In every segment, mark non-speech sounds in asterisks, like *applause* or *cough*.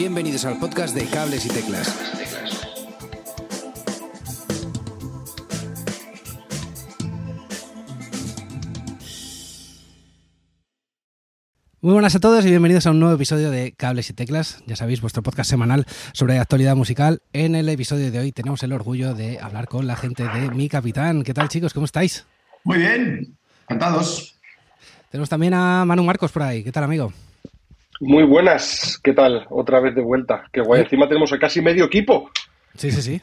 Bienvenidos al podcast de Cables y Teclas. Muy buenas a todos y bienvenidos a un nuevo episodio de Cables y Teclas, ya sabéis, vuestro podcast semanal sobre actualidad musical. En el episodio de hoy tenemos el orgullo de hablar con la gente de Mi Capitán. ¿Qué tal chicos? ¿Cómo estáis? Muy bien, encantados. Tenemos también a Manu Marcos por ahí. ¿Qué tal, amigo? Muy buenas, ¿qué tal? Otra vez de vuelta. Qué guay, encima tenemos a casi medio equipo. Sí, sí, sí.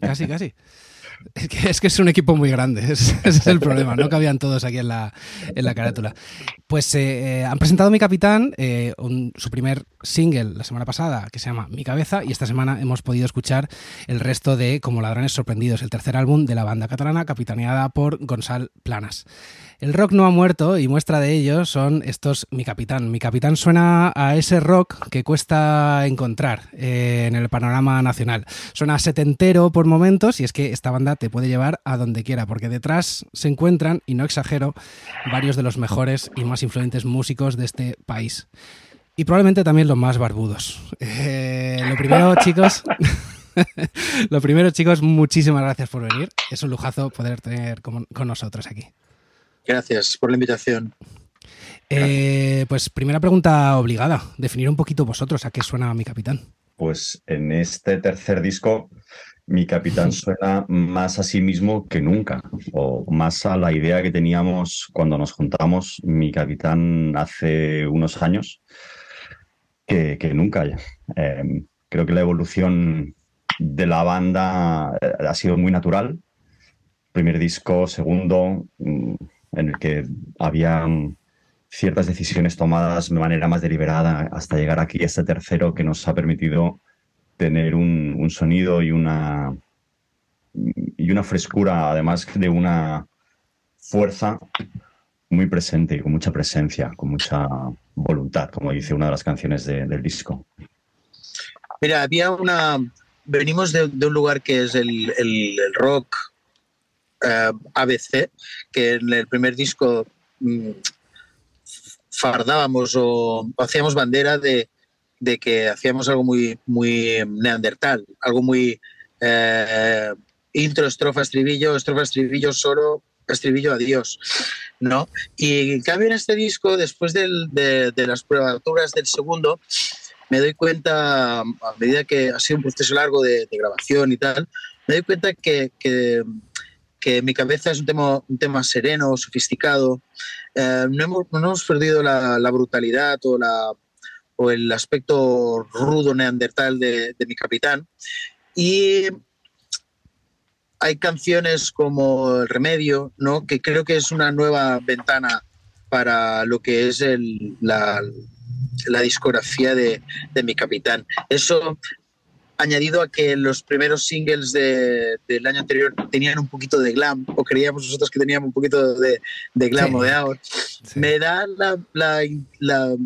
Casi, casi. Es que, es que es un equipo muy grande, *laughs* ese es el problema, no cabían todos aquí en la, en la carátula. Pues eh, eh, han presentado Mi Capitán, eh, su primer single la semana pasada, que se llama Mi Cabeza, y esta semana hemos podido escuchar el resto de Como Ladrones Sorprendidos, el tercer álbum de la banda catalana, capitaneada por Gonzalo Planas. El rock no ha muerto y muestra de ello son estos Mi Capitán. Mi Capitán suena a ese rock que cuesta encontrar en el panorama nacional. Suena setentero por momentos y es que esta banda te puede llevar a donde quiera, porque detrás se encuentran, y no exagero, varios de los mejores y más influyentes músicos de este país. Y probablemente también los más barbudos. Eh, lo primero, *laughs* chicos. *laughs* lo primero, chicos, muchísimas gracias por venir. Es un lujazo poder tener con, nosotros aquí. Gracias por la invitación. Eh, pues primera pregunta obligada. Definir un poquito vosotros a qué suena mi capitán. Pues en este tercer disco mi capitán *laughs* suena más a sí mismo que nunca, o más a la idea que teníamos cuando nos juntamos, mi capitán hace unos años, que, nunca. Eh, creo que la evolución de la banda eh, ha sido muy natural. Primer disco, segundo, mm, en el que había ciertas decisiones tomadas de manera más deliberada hasta llegar aquí, este tercero que nos ha permitido tener un, sonido y una, y una frescura, además de una fuerza muy presente y con mucha presencia, con mucha voluntad, como dice una de las canciones del disco. Mira, había una... Venimos de, un lugar que es el, rock eh, ABC, que en el primer disco mm, fardábamos o hacíamos bandera de, de que hacíamos algo muy, muy neandertal, algo muy eh, intro, estrofa, estribillo, estrofa, estribillo, solo, estribillo, adiós, ¿no? Y en cambio en este disco, después del, de, las pruebaturas del segundo, me doy cuenta, a medida que ha sido un proceso largo de, grabación y tal, me doy cuenta que, que, mi cabeza es un tema, un tema sereno, sofisticado. Eh, no, hemos, no, hemos, perdido la, la brutalidad o la, o el aspecto rudo neandertal de, mi capitán. Y hay canciones como El Remedio, ¿no? que creo que es una nueva ventana para lo que es la, discografía de, mi capitán. Eso añadido a que los primeros singles del año anterior tenían un poquito de glam, o creíamos nosotros que teníamos un poquito de, glam o de ahora, me da la,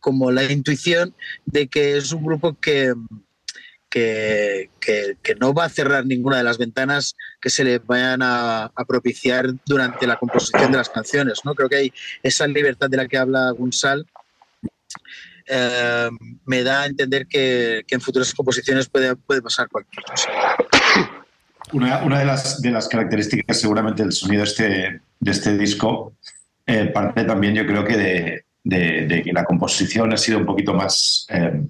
como la intuición de que es un grupo que, que, no va a cerrar ninguna de las ventanas que se le vayan a, propiciar durante la composición de las canciones. ¿no? Creo que hay esa libertad de la que habla Gunsal. Me da a entender que, en futuras composiciones puede, puede pasar cualquier cosa. Una, de, las, de las características seguramente del sonido este, de este disco eh, parte también yo creo que de, de, que la composición ha sido un poquito más, eh,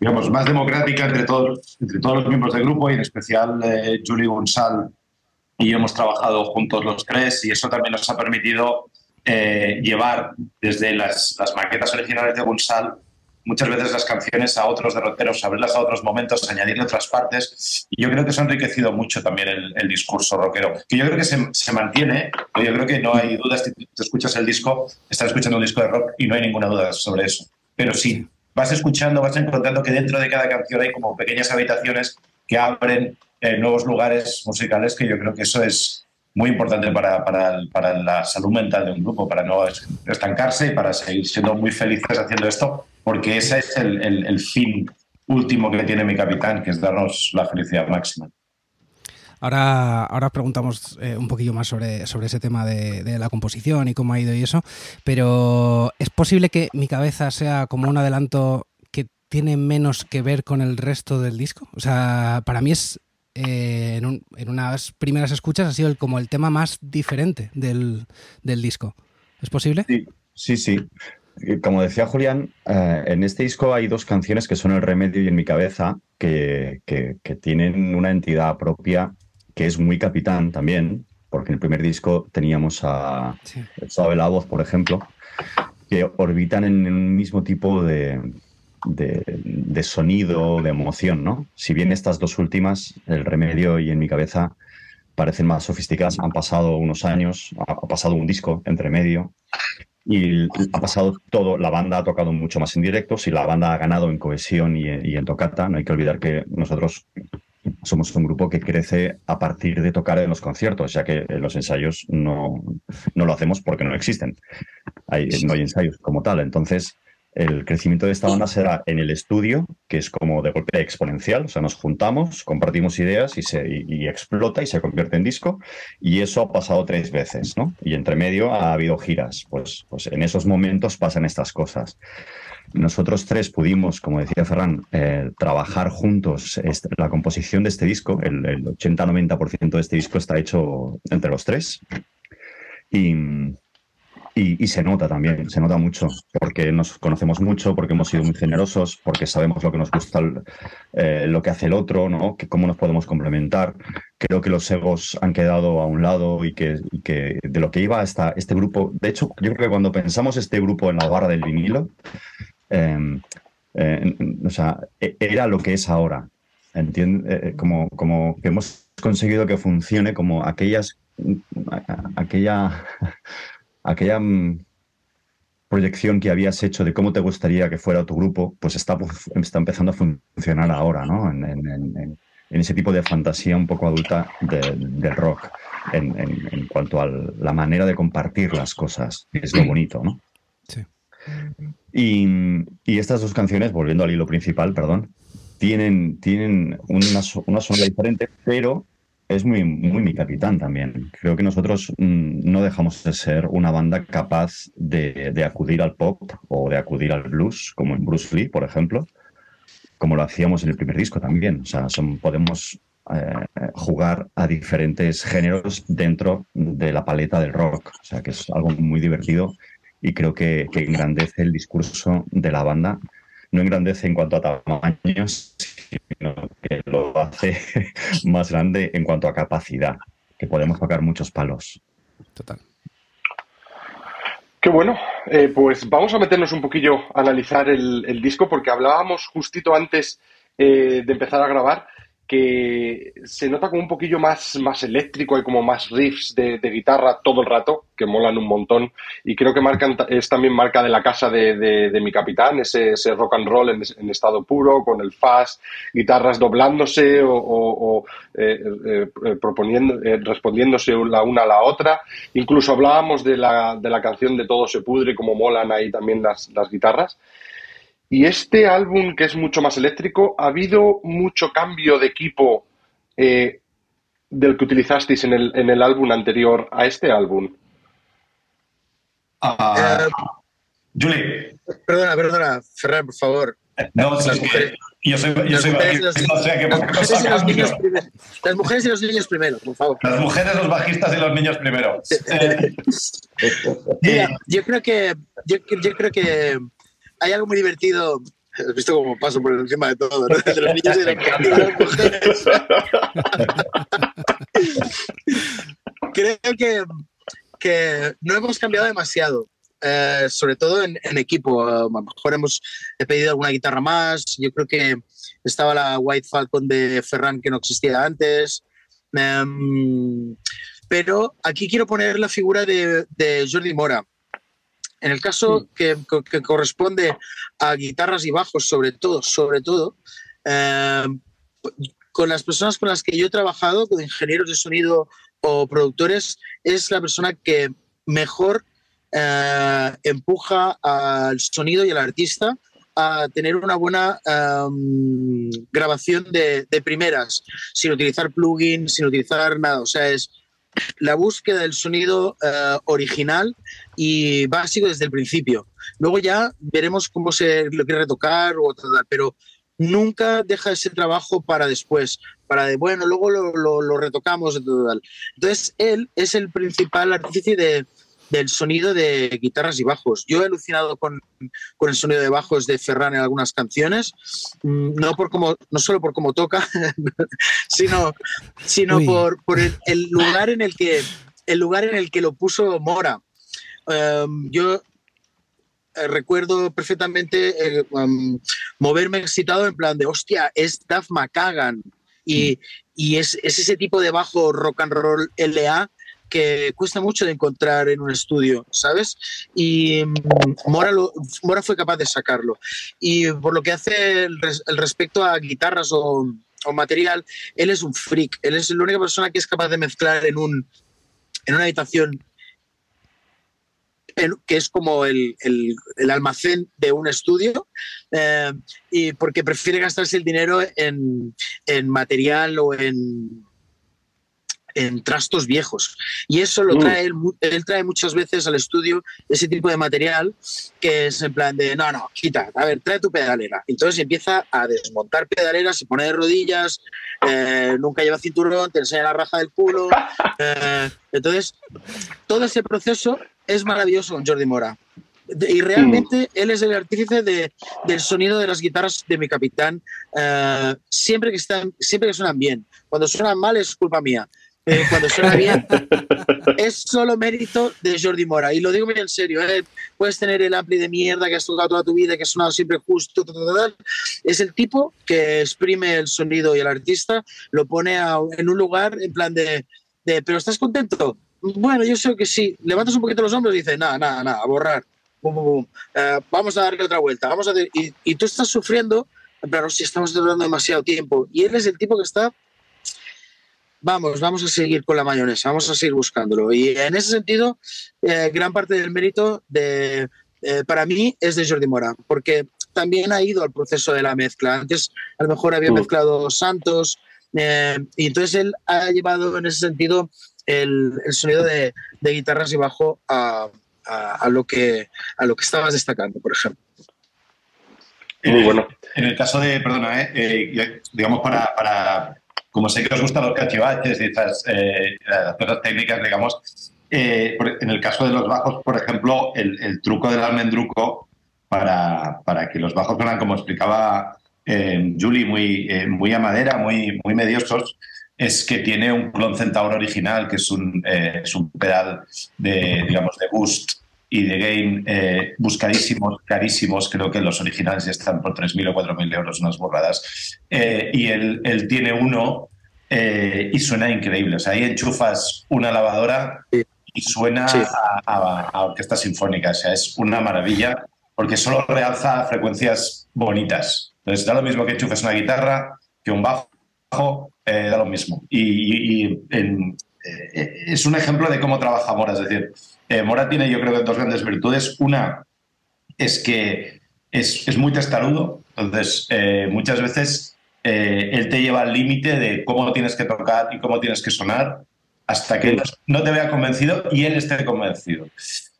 digamos, más democrática entre todos, entre todos los miembros del grupo y en especial eh, Julie Gonzal y yo hemos trabajado juntos los tres y eso también nos ha permitido eh, llevar desde las, las, maquetas originales de Gonzal muchas veces las canciones a otros derroteros, abrirlas a otros momentos, añadirle otras partes. Y yo creo que eso ha enriquecido mucho también el, discurso rockero, que yo creo que se, se, mantiene. Yo creo que no hay dudas. Si te escuchas el disco, estás escuchando un disco de rock y no hay ninguna duda sobre eso. Pero sí, vas escuchando, vas encontrando que dentro de cada canción hay como pequeñas habitaciones que abren eh, nuevos lugares musicales, que yo creo que eso es muy importante para, para, para, la salud mental de un grupo, para no estancarse y para seguir siendo muy felices haciendo esto porque ese es el, fin último que tiene mi capitán, que es darnos la felicidad máxima. Ahora, ahora preguntamos eh, un poquillo más sobre, sobre ese tema de, la composición y cómo ha ido y eso, pero ¿es posible que mi cabeza sea como un adelanto que tiene menos que ver con el resto del disco? O sea, para mí es eh, en, unas primeras escuchas ha sido como el tema más diferente del, disco. ¿Es posible? Sí, sí, sí. Como decía Julián, eh, en este disco hay dos canciones que son El Remedio y En mi cabeza, que, tienen una entidad propia que es muy capitán también, porque en el primer disco teníamos a sí. la voz, por ejemplo, que orbitan en un mismo tipo de, de, sonido, de emoción, ¿no? Si bien estas dos últimas, El Remedio y En mi cabeza, parecen más sofisticadas, han pasado unos años, ha pasado un disco entre medio y ha pasado todo, la banda ha tocado mucho más en directo, si la banda ha ganado en cohesión y, en tocata, no hay que olvidar que nosotros somos un grupo que crece a partir de tocar en los conciertos, ya que los ensayos no, no lo hacemos porque no existen. Hay, no hay ensayos como tal. Entonces, el crecimiento de esta banda será en el estudio, que es como de golpe exponencial, o sea, nos juntamos, compartimos ideas y, se, explota y se convierte en disco, y eso ha pasado tres veces, ¿no? Y entre medio ha habido giras, pues, pues en esos momentos pasan estas cosas. Nosotros tres pudimos, como decía Ferran, eh, trabajar juntos la composición de este disco, el, el 80-90% de este disco está hecho entre los tres. Y, y, se nota también, se nota mucho, porque nos conocemos mucho, porque hemos sido muy generosos, porque sabemos lo que nos gusta, eh, lo que hace el otro, ¿no? Que cómo nos podemos complementar. Creo que los egos han quedado a un lado y que, de lo que iba hasta este grupo, de hecho, yo creo que cuando pensamos este grupo en la barra del vinilo, em, eh, o sea, e, era lo que es ahora. ¿Entiendes? Eh, como, como que hemos conseguido que funcione como aquellas aquella aquella mm, proyección que habías hecho de cómo te gustaría que fuera tu grupo, pues está, está empezando a funcionar ahora, ¿no? En, ese tipo de fantasía un poco adulta del rock, en, cuanto a la manera de compartir las cosas, que es lo bonito, ¿no? Sí. Y, estas dos canciones, volviendo al hilo principal, perdón, tienen, tienen una, una sonora diferente, pero es muy, muy mi capitán también. Creo que nosotros mm, no dejamos de ser una banda capaz de, acudir al pop o de acudir al blues, como en Bruce Lee, por ejemplo, como lo hacíamos en el primer disco también. O sea, son, podemos eh, jugar a diferentes géneros dentro de la paleta del rock. O sea, que es algo muy divertido y creo que engrandece el discurso de la banda. No engrandece en cuanto a tamaños, sino que lo hace *laughs* más grande en cuanto a capacidad, que podemos tocar muchos palos. Total. Qué bueno, eh, pues vamos a meternos un poquillo a analizar el, disco porque hablábamos justito antes eh, de empezar a grabar que se nota como un poquillo más, más eléctrico, hay como más riffs de, guitarra todo el rato, que molan un montón, y creo que marcan, es también marca de la casa de, mi capitán, ese, rock and roll en, estado puro, con el fast, guitarras doblándose o, eh, eh, eh, proponiendo, respondiéndose la una a la otra. Incluso hablábamos de la, de la canción de Todo se pudre, como molan ahí también las, las guitarras. Y este álbum, que es mucho más eléctrico, ¿ha habido mucho cambio de equipo eh, del que utilizasteis en el, en el álbum anterior a este álbum? Uh, Julie. Perdona, perdona, Ferran, por favor. No, las mujeres, yo soy, yo soy las mujeres, y los niños primero, las mujeres y los niños primero, por favor. Las mujeres, los bajistas y los niños primero. *laughs* Mira, yo creo que yo, yo creo que hay algo muy divertido. Has visto cómo paso por encima de todo, ¿no? De los *laughs* niños y de las mujeres. Creo que, que no hemos cambiado demasiado. Eh, sobre todo en, equipo. a lo mejor hemos pedido alguna guitarra más. Yo creo que estaba la White Falcon de Ferran que no existía antes. Em, pero aquí quiero poner la figura de, de Jordi Mora. En el caso que, corresponde a guitarras y bajos, sobre todo, sobre todo, eh, con las personas con las que yo he trabajado, con ingenieros de sonido o productores, es la persona que mejor eh, empuja al sonido y al artista a tener una buena em, grabación de, de, primeras, sin utilizar plugins, sin utilizar nada. O sea, es la búsqueda del sonido eh, original y básico desde el principio. Luego ya veremos cómo se lo quiere retocar o tal, pero nunca deja ese trabajo para después, para de, bueno, luego lo, lo, retocamos. Entonces, él es el principal artífice de, del sonido de guitarras y bajos. Yo he alucinado con, con, el sonido de bajos de Ferran en algunas canciones, mm, no, por cómo, no solo por cómo toca, *laughs* sino, sino por, por el, lugar en el que el lugar en el que lo puso Mora. Em, yo eh, recuerdo perfectamente eh, um, moverme excitado en plan de, hostia, es Duff McKagan. Y, y es, es, ese tipo de bajo rock and roll LA que cuesta mucho de encontrar en un estudio, ¿sabes? Y mm, Mora, Mora fue capaz de sacarlo. Y por lo que hace el, respecto a guitarras o, o, material, él es un freak. Él es la única persona que es capaz de mezclar en, un, en una habitación que es como el, el, el, almacén de un estudio, eh, y porque prefiere gastarse el dinero en, en material o en, en trastos viejos. Y eso lo mm. trae, él, trae muchas veces al estudio ese tipo de material que es en plan de, no, no, quita, a ver, trae tu pedalera. Entonces empieza a desmontar pedaleras, se pone de rodillas, eh, nunca lleva cinturón, te enseña la raja del culo. *laughs* Eh, entonces, todo ese proceso es maravilloso con Jordi Mora. Y realmente mm. él es el artífice de, del sonido de las guitarras de mi capitán, eh, siempre, que están, siempre que suenan bien. Cuando suenan mal es culpa mía cuando suena *laughs* bien, es solo mérito de Jordi Mora. Y lo digo muy en serio, ¿eh? puedes tener el ampli de mierda que has tocado toda tu vida, que ha sonado siempre justo, es el tipo que exprime el sonido y el artista, lo pone en un lugar en plan de, de, ¿pero estás contento? Bueno, yo sé que sí. Levantas un poquito los hombros y dices, nada, nada, nada, a borrar. Eh, vamos a darle otra vuelta. Vamos a y, y, tú estás sufriendo, en plan, si estamos durando demasiado tiempo. Y él es el tipo que está vamos, vamos a seguir con la mayonesa, vamos a seguir buscándolo. Y en ese sentido, eh, gran parte del mérito de, eh, para mí es de Jordi Mora, porque también ha ido al proceso de la mezcla. Antes a lo mejor había mezclado Santos, eh, y entonces él ha llevado en ese sentido el, sonido de, guitarras y bajo a, lo que, a lo que estabas destacando, por ejemplo. Muy bueno. En el caso de, perdona, digamos para como sé que os gustan los cachivaches y estas eh, técnicas, digamos, eh, en el caso de los bajos, por ejemplo, el, truco del almendruco para, para, que los bajos fueran, como explicaba eh, Julie, muy, muy a madera, muy, muy mediosos, es que tiene un clon Centauro original, que es un, es un pedal de, digamos, de boost y de gain buscadísimos, carísimos. Creo que los originales ya están por 3.000 o 4.000 euros, unas borradas. y él, él, tiene uno eh, y suena increíble. O sea, ahí enchufas una lavadora y suena a, orquesta sinfónica. O sea, es una maravilla porque solo realza frecuencias bonitas. Entonces, da lo mismo que enchufes una guitarra que un bajo, eh, da lo mismo. Y, eh, es un ejemplo de cómo trabaja Mora. Es decir, Mora tiene, yo creo, dos grandes virtudes. Una es que es, muy testarudo. Entonces, muchas veces eh, él te lleva al límite de cómo tienes que tocar y cómo tienes que sonar hasta que no te vea convencido y él esté convencido.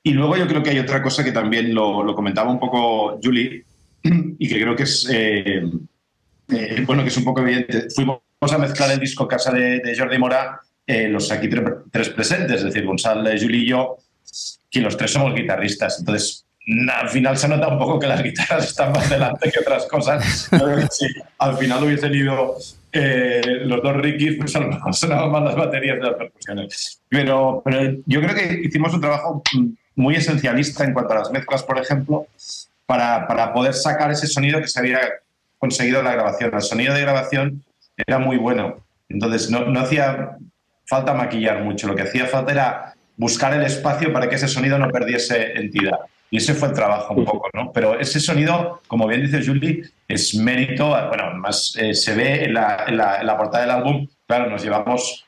Y luego yo creo que hay otra cosa que también lo, comentaba un poco Julie *clears throat* y que creo que es, eh, eh, bueno, que es un poco evidente. Fuimos a mezclar el disco Casa de, Jordi Mora, los aquí tres, presentes, es decir, Gonzalo, Julie y yo, que los tres somos guitarristas. Entonces, al final se nota un poco que las guitarras están más delante que otras cosas. si al final hubiesen ido eh, los dos Rickys, pues sonaban más las baterías de las percusiones. Pero, pero yo creo que hicimos un trabajo muy esencialista en cuanto a las mezclas, por ejemplo, para, para poder sacar ese sonido que se había conseguido en la grabación. El sonido de grabación era muy bueno. Entonces no, no hacía falta maquillar mucho, lo que hacía falta era buscar el espacio para que ese sonido no perdiese entidad. Y ese fue el trabajo un poco, ¿no? Pero ese sonido, como bien dice Julie, es mérito, bueno, más eh, se ve en la, en, la, portada del álbum, claro, nos llevamos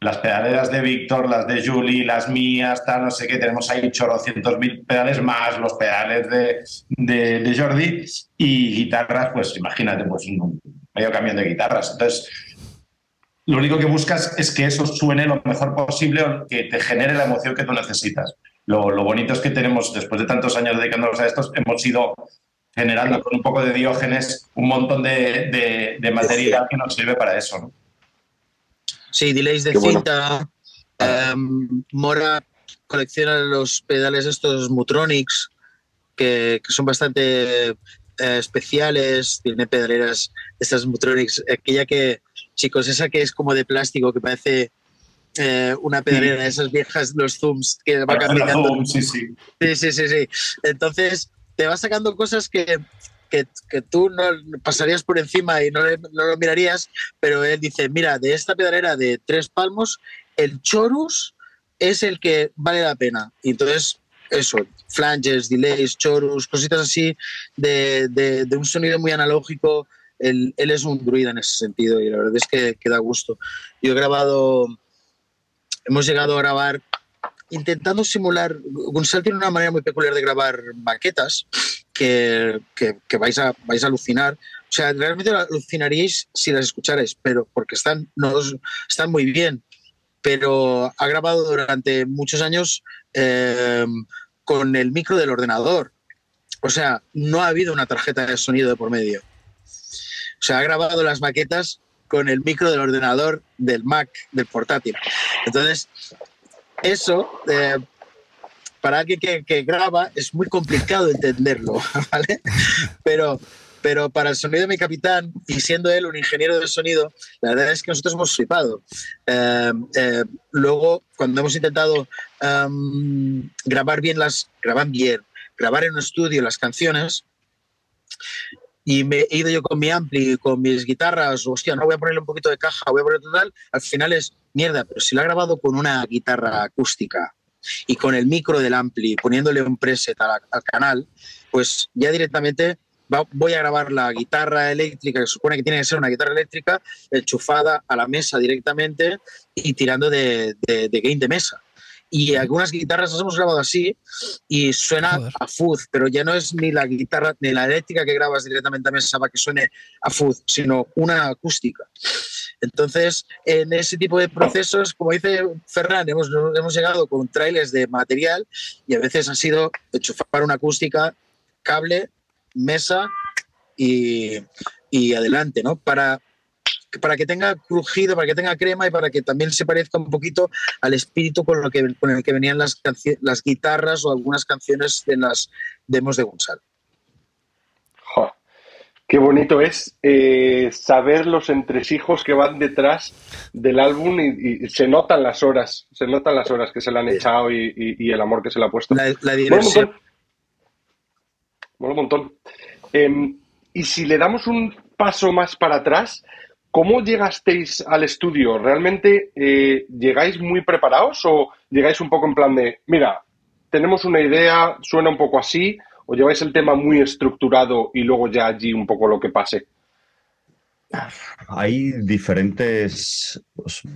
las pedaleras de Víctor, las de Julie, las mías, tal, no sé qué, tenemos ahí chorrocientos mil pedales más los pedales de, de, de, Jordi y guitarras, pues imagínate, pues un medio camión de guitarras. Entonces, lo único que buscas es que eso suene lo mejor posible o que te genere la emoción que tú necesitas. Lo, lo bonito es que tenemos, después de tantos años dedicándonos a esto, hemos ido generando con un poco de diógenes un montón de, de, material que nos sirve para eso. ¿no? Sí, delays de cinta. Em, Mora colecciona los pedales estos Mutronics, que, que son bastante eh, especiales, tiene pedaleras, estas Mutronics, aquella que, chicos, esa que es como de plástico, que parece eh, una pedalera de esas viejas, los zooms, que va cambiando. sí, sí. Sí, sí, sí, sí. Entonces, te va sacando cosas que, que, que, tú no pasarías por encima y no, no, lo mirarías, pero él dice, mira, de esta pedalera de tres palmos, el chorus es el que vale la pena. Y entonces, eso, flanges, delays, chorus, cositas así, de, de, de un sonido muy analógico. Él, es un druida en ese sentido y la verdad es que, que da gusto. Yo he grabado, hemos llegado a grabar intentando simular. Gonzalo tiene una manera muy peculiar de grabar maquetas que, que, vais, a, vais a alucinar. O sea, realmente alucinaríais si las escucharais, pero porque están, no, están muy bien. Pero ha grabado durante muchos años eh, con el micro del ordenador. O sea, no ha habido una tarjeta de sonido de por medio. O sea, ha grabado las maquetas con el micro del ordenador del Mac, del portátil. Entonces, eso, eh, para alguien que, graba, es muy complicado entenderlo, *laughs* ¿vale? Pero, pero para el sonido de mi capitán, y siendo él un ingeniero de sonido, la verdad es que nosotros hemos flipado. Eh, eh, luego, cuando hemos intentado um, grabar bien las, grabar bien, grabar en un estudio las canciones, y me he ido yo con mi ampli, con mis guitarras, hostia, no voy a ponerle un poquito de caja, voy a poner total, al final es mierda, pero si lo ha grabado con una guitarra acústica y con el micro del ampli, poniéndole un preset al, al canal, pues ya directamente va, voy a grabar la guitarra eléctrica, que supone que tiene que ser una guitarra eléctrica, enchufada a la mesa directamente y tirando de, de, de gain de mesa y algunas guitarras las hemos grabado así y suena Joder. a fuzz, pero ya no es ni la guitarra ni la eléctrica que grabas directamente a mesa para que suene a fuzz, sino una acústica. Entonces, en ese tipo de procesos, como dice Ferran, hemos, hemos llegado con trailers de material y a veces ha sido enchufar una acústica, cable, mesa y, y adelante, ¿no? Para, para que tenga crujido, para que tenga crema y para que también se parezca un poquito al espíritu con, lo que, con el que venían las, las guitarras o algunas canciones de las demos de Gonzalo. Qué bonito es eh, saber los entresijos que van detrás del álbum y, y, se notan las horas, se notan las horas que se le han echado y, y, y el amor que se le ha puesto. La, la diversión. Bueno, un montón. Eh, y si le damos un paso más para atrás, ¿Cómo llegasteis al estudio? ¿Realmente eh, llegáis muy preparados o llegáis un poco en plan de, mira, tenemos una idea, suena un poco así, o lleváis el tema muy estructurado y luego ya allí un poco lo que pase? Hay diferentes,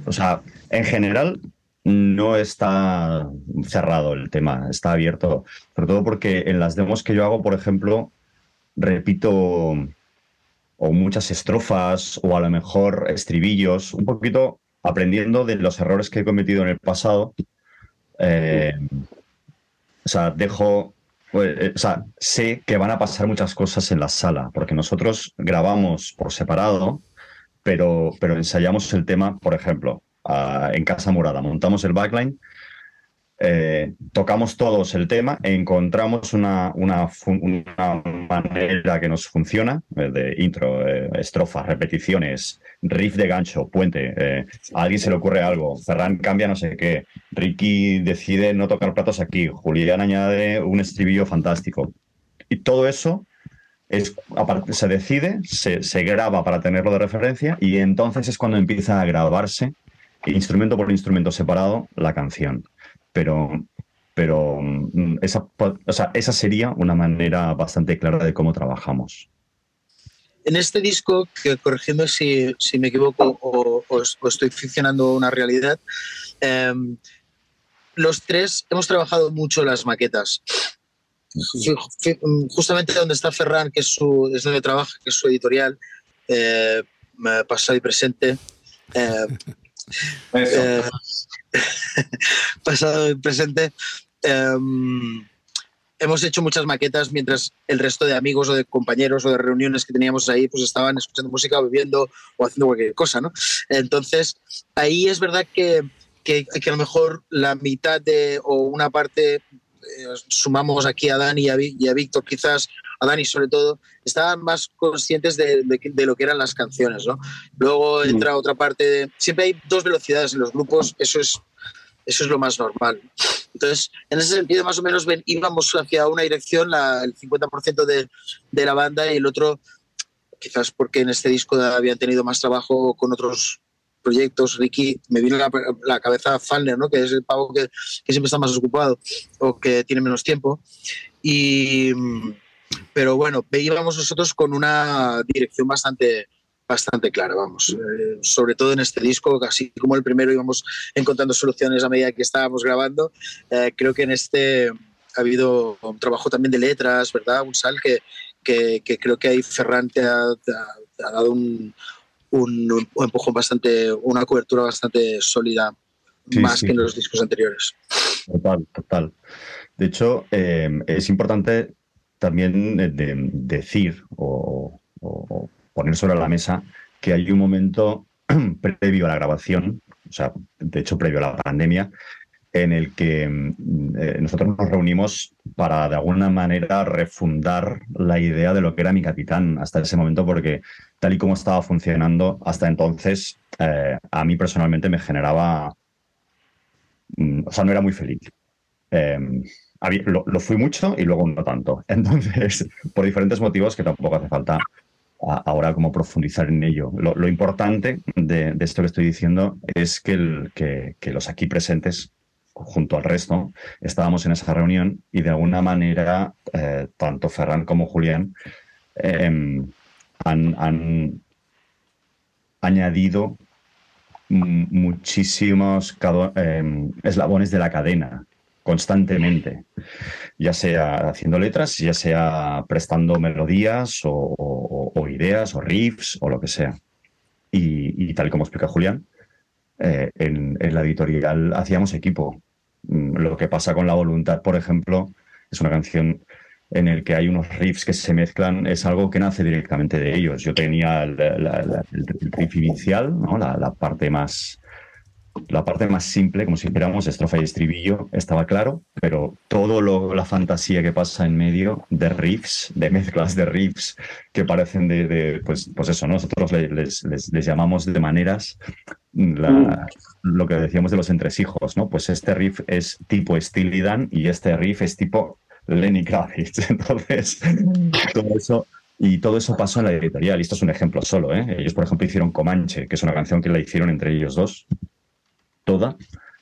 o sea, en general no está cerrado el tema, está abierto, sobre todo porque en las demos que yo hago, por ejemplo, repito o muchas estrofas o a lo mejor estribillos, un poquito aprendiendo de los errores que he cometido en el pasado. Eh, o sea, dejo, o sea, sé que van a pasar muchas cosas en la sala, porque nosotros grabamos por separado, pero, pero ensayamos el tema, por ejemplo, uh, en Casa Morada, montamos el backline eh, tocamos todos el tema, encontramos una, manera que nos funciona, eh, de intro, eh, estrofas, repeticiones, riff de gancho, puente, a alguien se le ocurre algo, Ferran cambia no sé qué, Ricky decide no tocar platos aquí, Julián añade un estribillo fantástico. Y todo eso se decide, se graba para tenerlo de referencia y entonces es cuando empieza a grabarse instrumento por instrumento separado la canción pero, pero mm, esa, o sea, esa sería una manera bastante clara de cómo trabajamos. En este disco, que corrigiendo si, si me equivoco o, o, o, estoy ficcionando una realidad, eh, los tres hemos trabajado mucho las maquetas. Justamente donde está Ferran, que es, su, es donde trabaja, que es su editorial, eh, pasado y presente, Eh, eh, *laughs* pasado y presente. Em, hemos hecho muchas maquetas mientras el resto de amigos o de compañeros o de reuniones que teníamos ahí pues estaban escuchando música, bebiendo o haciendo cualquier cosa, ¿no? Entonces, ahí es verdad que, que, a lo mejor la mitad de o una parte eh, sumamos aquí a Dani y a, y a, Víctor quizás, a Dani sobre todo, estaban más conscientes de, de, de, lo que eran las canciones, ¿no? Luego entra otra parte de... Siempre hay dos velocidades en los grupos, eso es eso es lo más normal. Entonces, en ese sentido, más o menos ven, íbamos hacia una dirección, la, el 50% de, de, la banda y el otro, quizás porque en este disco habían tenido más trabajo con otros proyectos. Ricky, me vino la, la, cabeza Falner, ¿no? que es el pavo que, que, siempre está más ocupado o que tiene menos tiempo. Y, pero bueno, íbamos nosotros con una dirección bastante bastante clara, vamos. Eh, sobre todo en este disco, así como el primero íbamos encontrando soluciones a medida que estábamos grabando, eh, creo que en este ha habido un trabajo también de letras, ¿verdad? Un sal que, que, que creo que ahí Ferran te ha, te ha, te ha dado un, un, un, empujón bastante, una cobertura bastante sólida, sí, más sí. que en los discos anteriores. Total, total. De hecho, eh, es importante también de, de decir o, poner sobre la mesa que hay un momento *clears throat* previo a la grabación, o sea, de hecho previo a la pandemia, en el que eh, nosotros nos reunimos para de alguna manera refundar la idea de lo que era mi capitán hasta ese momento, porque tal y como estaba funcionando hasta entonces, eh, a mí personalmente me generaba, mm, o sea, no era muy feliz. Eh, lo, fui mucho y luego no tanto. *laughs* Entonces, por diferentes motivos que tampoco hace falta ahora como profundizar en ello. Lo, importante de, esto que estoy diciendo es que, los aquí presentes, junto al resto, estábamos en esa reunión y de alguna manera, eh, tanto Ferran como Julián eh, han, añadido muchísimos eh, eslabones de la cadena constantemente, ya sea haciendo letras, ya sea prestando melodías o, ideas o riffs o lo que sea. Y, y tal como explica Julián, eh, en, la editorial hacíamos equipo. Mm, lo que pasa con La Voluntad, por ejemplo, es una canción en el que hay unos riffs que se mezclan, es algo que nace directamente de ellos. Yo tenía el, riff inicial, ¿no? la parte más, la parte más simple, como si dijéramos estrofa y estribillo, estaba claro, pero todo la fantasía que pasa en medio de riffs, de mezclas de riffs que parecen de, de pues, pues eso, ¿no? nosotros les, les, les, llamamos de maneras la, mm. lo que decíamos de los entresijos, ¿no? Pues este riff es tipo Steely Dan y este riff es tipo Lenny Kravitz. *laughs* Entonces, todo eso y todo eso pasó en la editorial. Y esto es un ejemplo solo. ¿eh? Ellos, por ejemplo, hicieron Comanche, que es una canción que la hicieron entre ellos dos toda.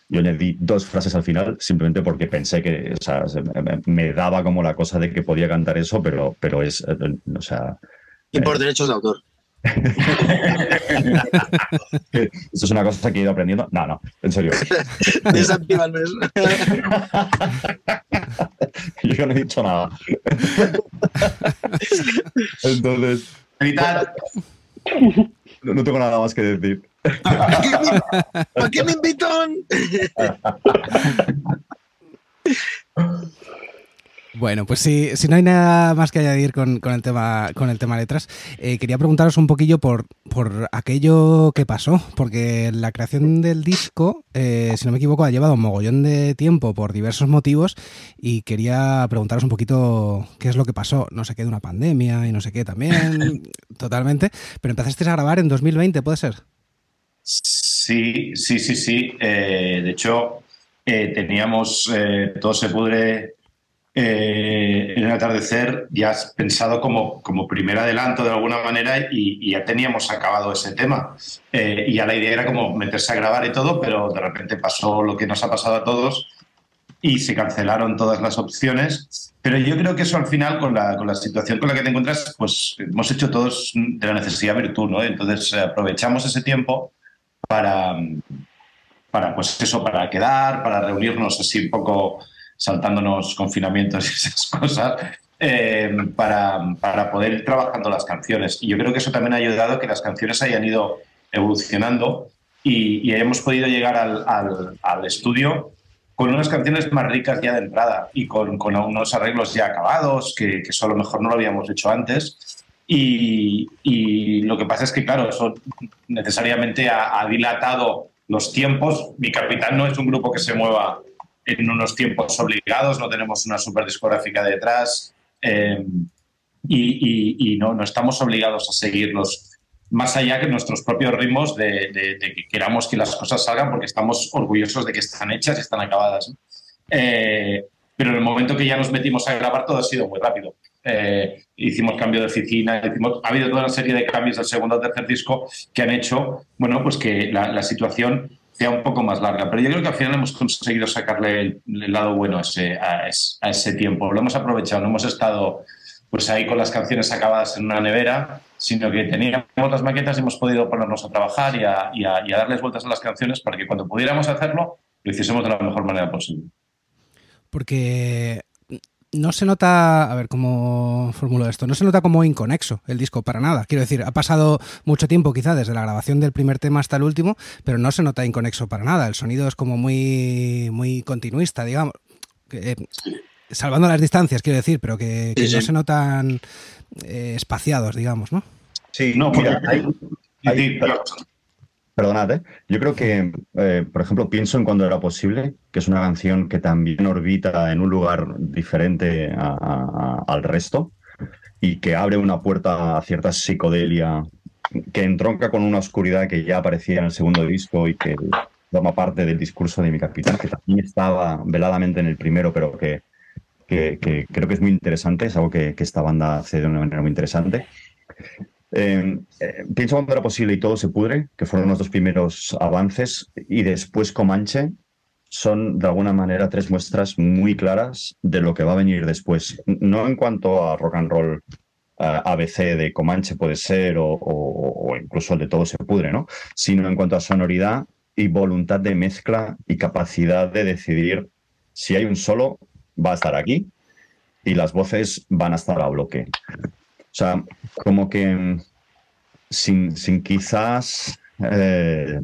Yo añadí dos frases al final simplemente porque pensé que o sea, me daba como la cosa de que podía cantar eso, pero, pero es, eh, o sea... Y por eh, derechos de autor. *laughs* Esto es una cosa que he ido aprendiendo. No, no, en serio. *laughs* Desactívanos. *laughs* Yo no he dicho nada. Entonces. No, no tengo nada más que decir. ¿Por qué me invitan? Bueno, pues si, si, no hay nada más que añadir con, con el tema con el tema letras, eh, quería preguntaros un poquillo por, por aquello que pasó, porque la creación del disco, eh, si no me equivoco, ha llevado un mogollón de tiempo por diversos motivos y quería preguntaros un poquito qué es lo que pasó. No sé qué de una pandemia y no sé qué también, *laughs* totalmente, pero empezasteis a grabar en 2020, ¿puede ser? Sí, sí, sí, sí. Eh, de hecho, teníamos Todo se pudre eh, en el atardecer ya has pensado como, como primer adelanto de alguna manera y, ya teníamos acabado ese tema. Eh, y ya la idea era como meterse a grabar y todo, pero de repente pasó lo que nos ha pasado a todos y se cancelaron todas las opciones. Pero yo creo que eso al final, con la, con la situación con la que te encuentras, pues hemos hecho todos de la necesidad virtud, ¿no? Entonces aprovechamos ese tiempo para, para, pues eso, para quedar, para reunirnos así un poco saltándonos confinamientos *laughs* y esas cosas, eh, para, para, poder ir trabajando las canciones. Y yo creo que eso también ha ayudado a que las canciones hayan ido evolucionando y, hemos podido llegar al, estudio con unas canciones más ricas ya de entrada y con, unos arreglos ya acabados, que, que eso a lo mejor no lo habíamos hecho antes. Y, lo que pasa es que, claro, eso necesariamente ha, dilatado los tiempos. Mi Capitán no es un grupo que se mueva en unos tiempos obligados, no tenemos una super discográfica detrás eh, y, no, no estamos obligados a seguirlos más allá que nuestros propios ritmos de, que queramos que las cosas salgan porque estamos orgullosos de que están hechas y están acabadas. Eh, pero en el momento que ya nos metimos a grabar todo ha sido muy rápido. Eh, hicimos cambio de oficina, ha habido toda una serie de cambios del segundo o tercer disco que han hecho, bueno, pues que la, situación sea un poco más larga. Pero yo creo que al final hemos conseguido sacarle el, lado bueno a ese, a, tiempo. Lo hemos aprovechado, no hemos estado pues ahí con las canciones acabadas en una nevera, sino que teníamos las maquetas y hemos podido ponernos a trabajar y a, y a, darles vueltas a las canciones para que cuando pudiéramos hacerlo, lo hiciésemos de la mejor manera posible. Porque no se nota, a ver cómo formulo esto, no se nota como inconexo el disco para nada. Quiero decir, ha pasado mucho tiempo quizá desde la grabación del primer tema hasta el último, pero no se nota inconexo para nada. El sonido es como muy, muy continuista, digamos. Eh, salvando las distancias, quiero decir, pero que, no se notan eh, espaciados, digamos, ¿no? Sí, no, mira, hay, perdonad, ¿eh? yo creo que, eh, por ejemplo, pienso en Cuando era posible, que es una canción que también orbita en un lugar diferente al resto y que abre una puerta a cierta psicodelia que entronca con una oscuridad que ya aparecía en el segundo disco y que forma parte del discurso de mi capitán, que también estaba veladamente en el primero, pero que que, creo que es muy interesante, es algo que, esta banda hace de una manera muy interesante. Eh, eh, pienso cuando era posible y todo se pudre, que fueron los dos primeros avances, y después Comanche son de alguna manera tres muestras muy claras de lo que va a venir después. No en cuanto a rock and roll ABC de Comanche puede ser, o, o, incluso el de todo se pudre, ¿no? Sino en cuanto a sonoridad y voluntad de mezcla y capacidad de decidir si hay un solo va a estar aquí y las voces van a estar a bloque. O sea, como que mm, sin, quizás eh,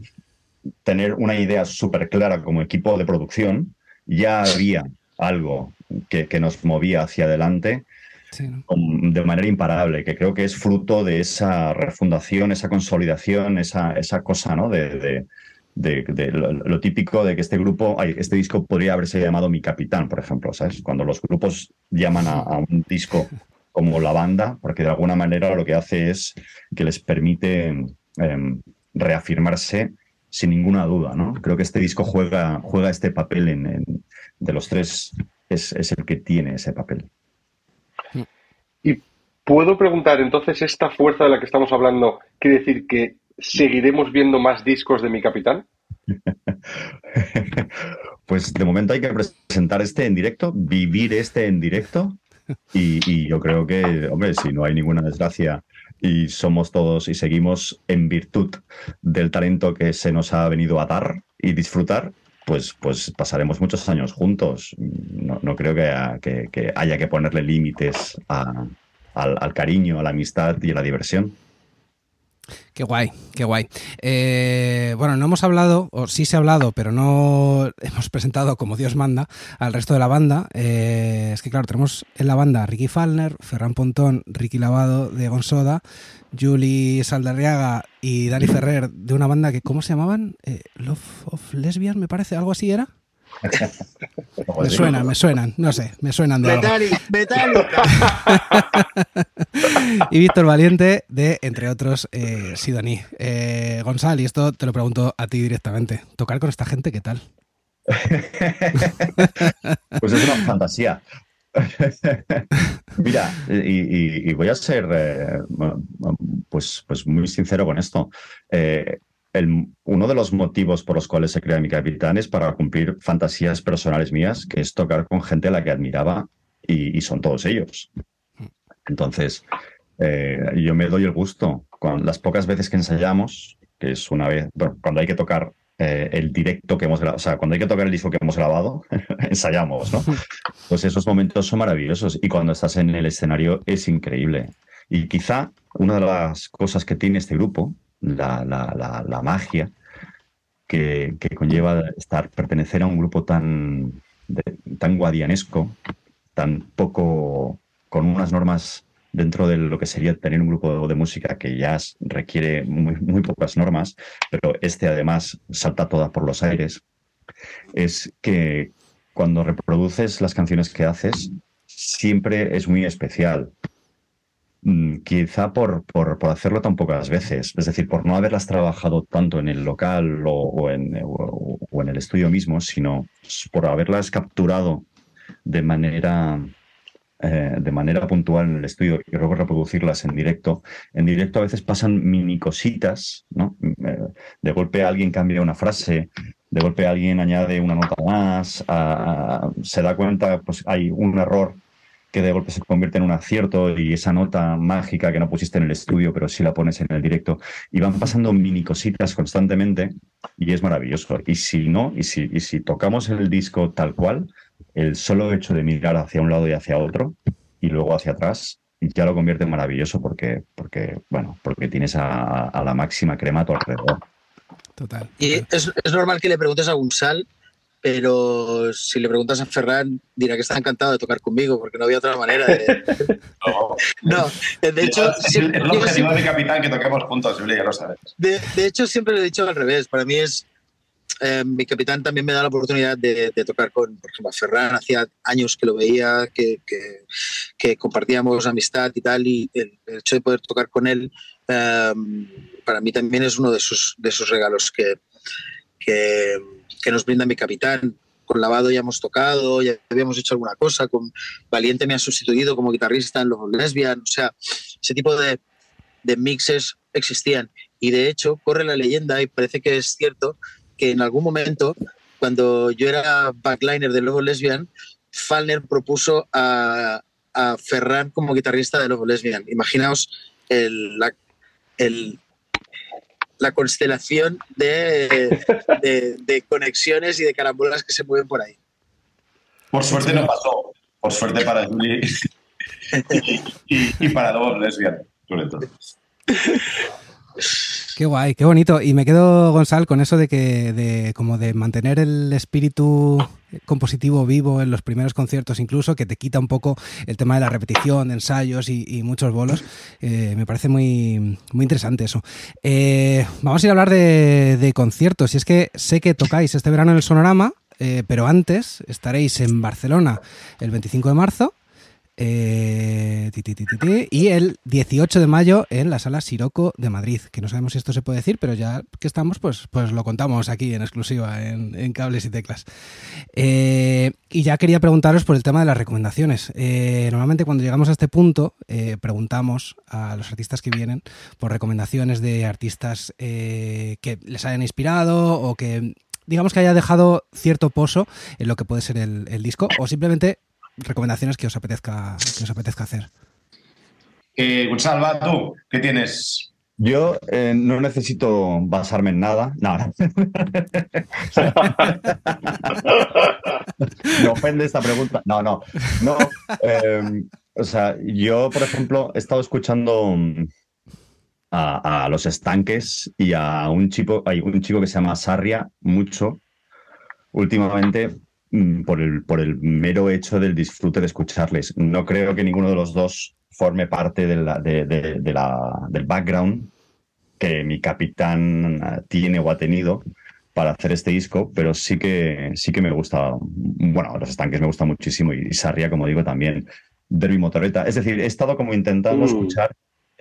tener una idea súper clara como equipo de producción, ya había algo que, nos movía hacia adelante de manera imparable, que creo que es fruto de esa refundación, esa consolidación, esa, esa cosa ¿no? de de, lo, típico de que este grupo, este disco podría haberse llamado Mi Capitán, por ejemplo, ¿sabes? Cuando los grupos llaman a, un disco como la banda, porque de alguna manera lo que hace es que les permite em, reafirmarse sin ninguna duda, ¿no? Creo que este disco juega, juega este papel en, de los tres, es, es el que tiene ese papel. Y puedo preguntar, entonces, esta fuerza de la que estamos hablando, quiere decir que ¿seguiremos viendo más discos de mi capitán? *laughs* Pues de momento hay que presentar este en directo, vivir este en directo y, yo creo que, hombre, si no hay ninguna desgracia y somos todos y seguimos en virtud del talento que se nos ha venido a dar y disfrutar, pues, pues pasaremos muchos años juntos. No, creo que, haya que ponerle límites al cariño, a la amistad y a la diversión. Qué guay, qué guay. Eh, bueno, no hemos hablado, o sí se ha hablado, pero no *laughs* hemos presentado como Dios manda al resto de la banda. Eh, es que claro, tenemos en la banda Ricky Falner, Ferran Pontón, Ricky Lavado de Gonsoda, Julie Saldarriaga y Dani Ferrer de una banda que, ¿cómo se llamaban? Eh, Love of Lesbian, me parece, algo así era. *laughs* me suenan, me suenan, no sé, me suenan de algo. *laughs* y Víctor Valiente de, entre otros, eh, Sidoní. Eh, Gonzalo, y esto te lo pregunto a ti directamente. ¿Tocar con esta gente qué tal? *laughs* pues es una fantasía. Mira, y, voy a ser eh, pues, pues muy sincero con esto. Eh, uno de los motivos por los cuales se crea Mi Capitán es para cumplir fantasías personales mías, que es tocar con gente a la que admiraba y, son todos ellos. Entonces, eh, yo me doy el gusto con las pocas veces que ensayamos, que es una vez, cuando hay que tocar eh, el directo que hemos grabado, o sea, cuando hay que tocar el disco que hemos grabado, *laughs* ensayamos, ¿no? *laughs* Pues esos momentos son maravillosos y cuando estás en el escenario es increíble. Y quizá una de las cosas que tiene este grupo la, la, magia que, conlleva estar, pertenecer a un grupo tan, tan guadianesco, tan poco, con unas normas dentro de lo que sería tener un grupo de música que ya requiere muy, muy pocas normas, pero este además salta todas por los aires, es que cuando reproduces las canciones que haces, siempre es muy especial. Mm, quizá por, por, hacerlo tan pocas veces, es decir, por no haberlas trabajado tanto en el local o, en, en, el estudio mismo, sino por haberlas capturado de manera, eh, de manera puntual en el estudio y luego reproducirlas en directo. En directo a veces pasan mini cositas, ¿no? Eh, de golpe alguien cambia una frase, de golpe alguien añade una nota más, se da cuenta, pues hay un error que de golpe se convierte en un acierto y esa nota mágica que no pusiste en el estudio, pero sí la pones en el directo. Y van pasando mini cositas constantemente y es maravilloso. Y si no, y si, y si tocamos el disco tal cual, el solo hecho de mirar hacia un lado y hacia otro y luego hacia atrás ya lo convierte en maravilloso porque, porque, bueno, porque tienes a, a la máxima crema a tu alrededor. Total. Y es, es, normal que le preguntes a Gunsal pero si le preguntas a Ferran, dirá que está encantado de tocar conmigo, porque no había otra manera de... *laughs* no, de hecho... Es, el, objetivo de mi capitán que toquemos juntos, ya lo sabes. De, de, hecho, siempre lo he dicho al revés. Para mí es... Eh, mi capitán también me da la oportunidad de, de, tocar con, por ejemplo, a Ferran. Hacía años que lo veía, que, que, que compartíamos amistad y tal, y el, hecho de poder tocar con él, eh, para mí también es uno de sus, de sus regalos que... que que nos brinda mi capitán. Con Lavado ya hemos tocado, ya habíamos hecho alguna cosa, con Valiente me ha sustituido como guitarrista en los Lesbian, o sea, ese tipo de, de mixes existían. Y de hecho, corre la leyenda, y parece que es cierto, que en algún momento, cuando yo era backliner de Lobo Lesbian, Falner propuso a, a Ferran como guitarrista de Lobo Lesbian. Imaginaos el, el, la constelación de, de, conexiones y de carambolas que se mueven por ahí. Por suerte no pasó. Por suerte para Julie *laughs* y, para dos lesbianas, sobre todo. Qué guay, qué bonito. Y me quedo, Gonzalo, con eso de que, de, como de mantener el espíritu compositivo vivo en los primeros conciertos, incluso, que te quita un poco el tema de la repetición, de ensayos y, muchos bolos. Eh, me parece muy, muy interesante eso. Eh, vamos a ir a hablar de, conciertos. Y es que sé que tocáis este verano en el Sonorama, eh, pero antes estaréis en Barcelona el 25 de marzo eh, y el 18 de mayo en la sala Siroco de Madrid, que no sabemos si esto se puede decir, pero ya que estamos, pues, pues lo contamos aquí en exclusiva en, cables y teclas. Eh, y ya quería preguntaros por el tema de las recomendaciones. Eh, normalmente cuando llegamos a este punto preguntamos a los artistas que vienen por recomendaciones de artistas que les hayan inspirado o que digamos que haya dejado cierto pozo en lo que puede ser el, el disco o simplemente recomendaciones que os apetezca, que os apetezca hacer. Eh, Gonzalo, tú, ¿qué tienes? Yo eh, no necesito basarme en nada. No, no. *laughs* Me ofende esta pregunta. No, no. No. Em, o sea, yo, por ejemplo, he estado escuchando mm, a, a, los estanques y a un chico, hay un chico que se llama Sarria mucho últimamente por el, por el mero hecho del disfrute de escucharles. No creo que ninguno de los dos forme parte de la, de, la, del background que mi capitán ah, tiene o ha tenido para hacer este disco, pero sí que, sí que me gusta, bueno, los estanques me gusta muchísimo y Sarria, como digo, también, Derby Motoreta. Es decir, he estado como intentando mm. escuchar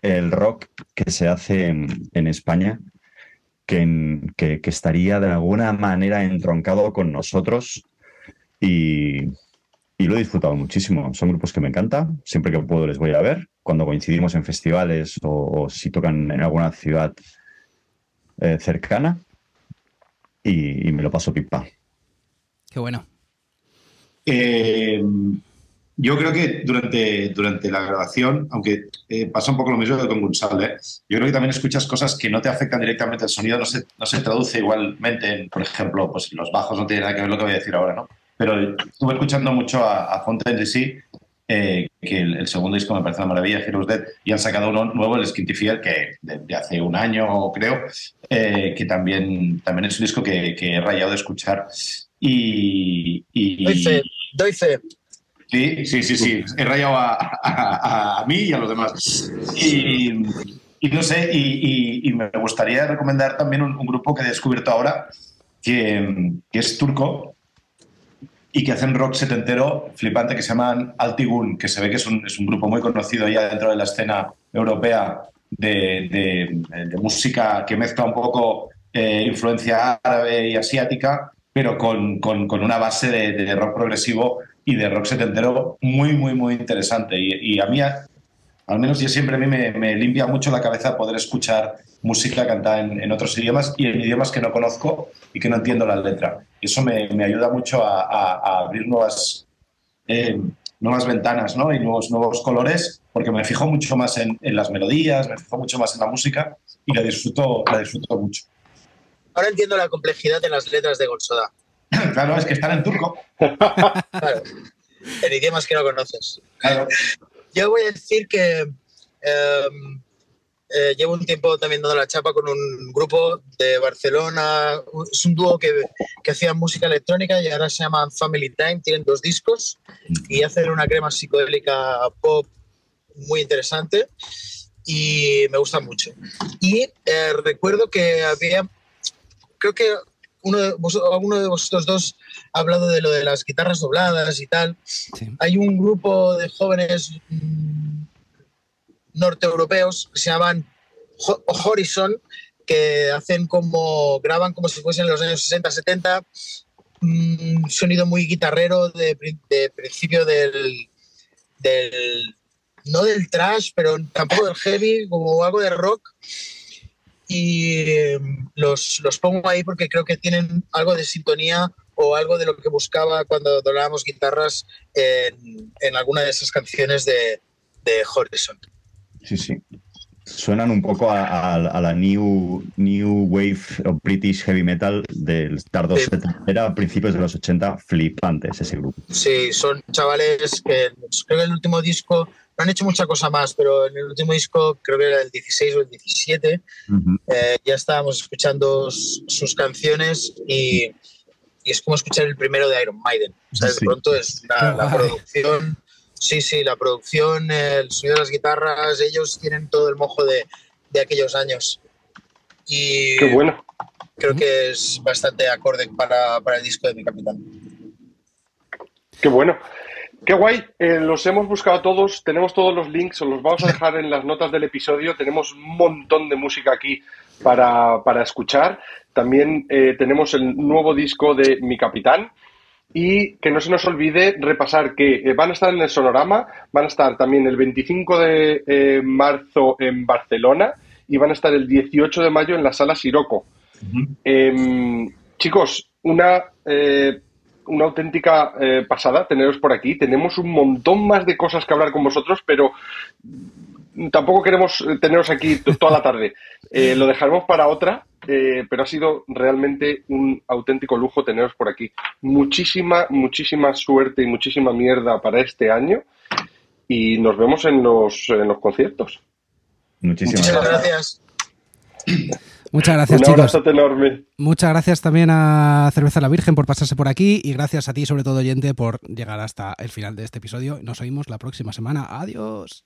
el rock que se hace en, España, que, que, que, estaría de alguna manera entroncado con nosotros y, lo he disfrutado muchísimo. Son grupos que me encantan. Siempre que puedo les voy a ver. Cuando coincidimos en festivales o, si tocan en alguna ciudad eh, cercana. Y, me lo paso pipa. Qué bueno. Eh, yo creo que durante, durante la grabación, aunque eh, pasa un poco lo mismo que con González, yo creo que también escuchas cosas que no te afectan directamente al sonido, no se, no se traduce igualmente en, por ejemplo, pues los bajos no tienen nada que ver lo que voy a decir ahora, ¿no? Pero estuve escuchando mucho a, a Fontaine sí eh, que el, segundo disco me parece una maravilla, Heroes Dead, y han sacado uno nuevo, el Skintifier, que de, hace un año, creo, eh, que también, también es un disco que, he rayado de escuchar. Y, doy fe, Sí, sí, sí, sí. He rayado a, mí y a los demás. Y, no sé, y, me gustaría recomendar también un, grupo que he descubierto ahora, que, que es turco, y que hacen rock setentero flipante que se llaman Altigun, que se ve que es un, es un grupo muy conocido ya dentro de la escena europea de, de, música que mezcla un poco eh, influencia árabe y asiática, pero con, con, una base de, rock progresivo y de rock setentero muy, muy, muy interesante. Y, a mí, al menos yo siempre a mí me, me, limpia mucho la cabeza poder escuchar música cantada en, en, otros idiomas y en idiomas que no conozco y que no entiendo la letra eso me, me ayuda mucho a, a, abrir nuevas, eh, nuevas ventanas ¿no? y nuevos, nuevos colores, porque me fijo mucho más en, en, las melodías, me fijo mucho más en la música y la disfruto, la disfruto mucho. Ahora entiendo la complejidad de las letras de Golsoda. *clears throat* claro, es que están en turco. *laughs* claro, en idiomas que no conoces. Claro. Yo voy a decir que em, eh, llevo un tiempo también dando la chapa con un grupo de Barcelona. Es un dúo que, que hacía música electrónica y ahora se llaman Family Time. Tienen dos discos y hacen una crema psicodélica pop muy interesante y me gusta mucho. Y eh, recuerdo que había, creo que uno de, uno de vosotros dos ha hablado de lo de las guitarras dobladas y tal. Hay un grupo de jóvenes mm, norteeuropeos que se llaman Horizon, que hacen como, graban como si fuesen los años 60, 70, un sonido muy guitarrero de, principio del, no del trash, pero tampoco del heavy, como algo de rock. Y em, los, los pongo ahí porque creo que tienen algo de sintonía o algo de lo que buscaba cuando doblábamos guitarras en, alguna de esas canciones de Horizon. Sí, sí. Suenan un poco a, la new, new Wave of British Heavy Metal del tardo Era a principios de los 80, flipantes ese grupo. Sí, son chavales que creo que el último disco no han hecho mucha cosa más, pero en el último disco, creo que era el 16 o el 17, eh, ya estábamos escuchando sus canciones y, es como escuchar el primero de Iron Maiden. O sea, de pronto es la producción Sí, sí, la producción, el sonido de las guitarras, ellos tienen todo el mojo de, aquellos años. Y Qué bueno. Creo que es bastante acorde para, el disco de mi capitán. Qué bueno. Qué guay, eh, los hemos buscado todos, tenemos todos los links, os los vamos a dejar en las notas del episodio, tenemos un montón de música aquí para, escuchar. También eh, tenemos el nuevo disco de Mi Capitán, y que no se nos olvide repasar que eh, van a estar en el Sonorama, van a estar también el 25 de eh, marzo en Barcelona y van a estar el 18 de mayo en la sala Siroco. Em, chicos, una, eh, una auténtica pasada teneros por aquí. Tenemos un montón más de cosas que hablar con vosotros, pero tampoco queremos teneros aquí toda la tarde. lo dejaremos para otra eh, pero ha sido realmente un auténtico lujo teneros por aquí. Muchísima, muchísima suerte y muchísima mierda para este año y nos vemos en los, en los conciertos. Muchísimas gracias. Muchas gracias, Un chicos. enorme. Muchas gracias también a Cerveza la Virgen por pasarse por aquí y gracias a ti, sobre todo, oyente, por llegar hasta el final de este episodio. Nos oímos la próxima semana. Adiós.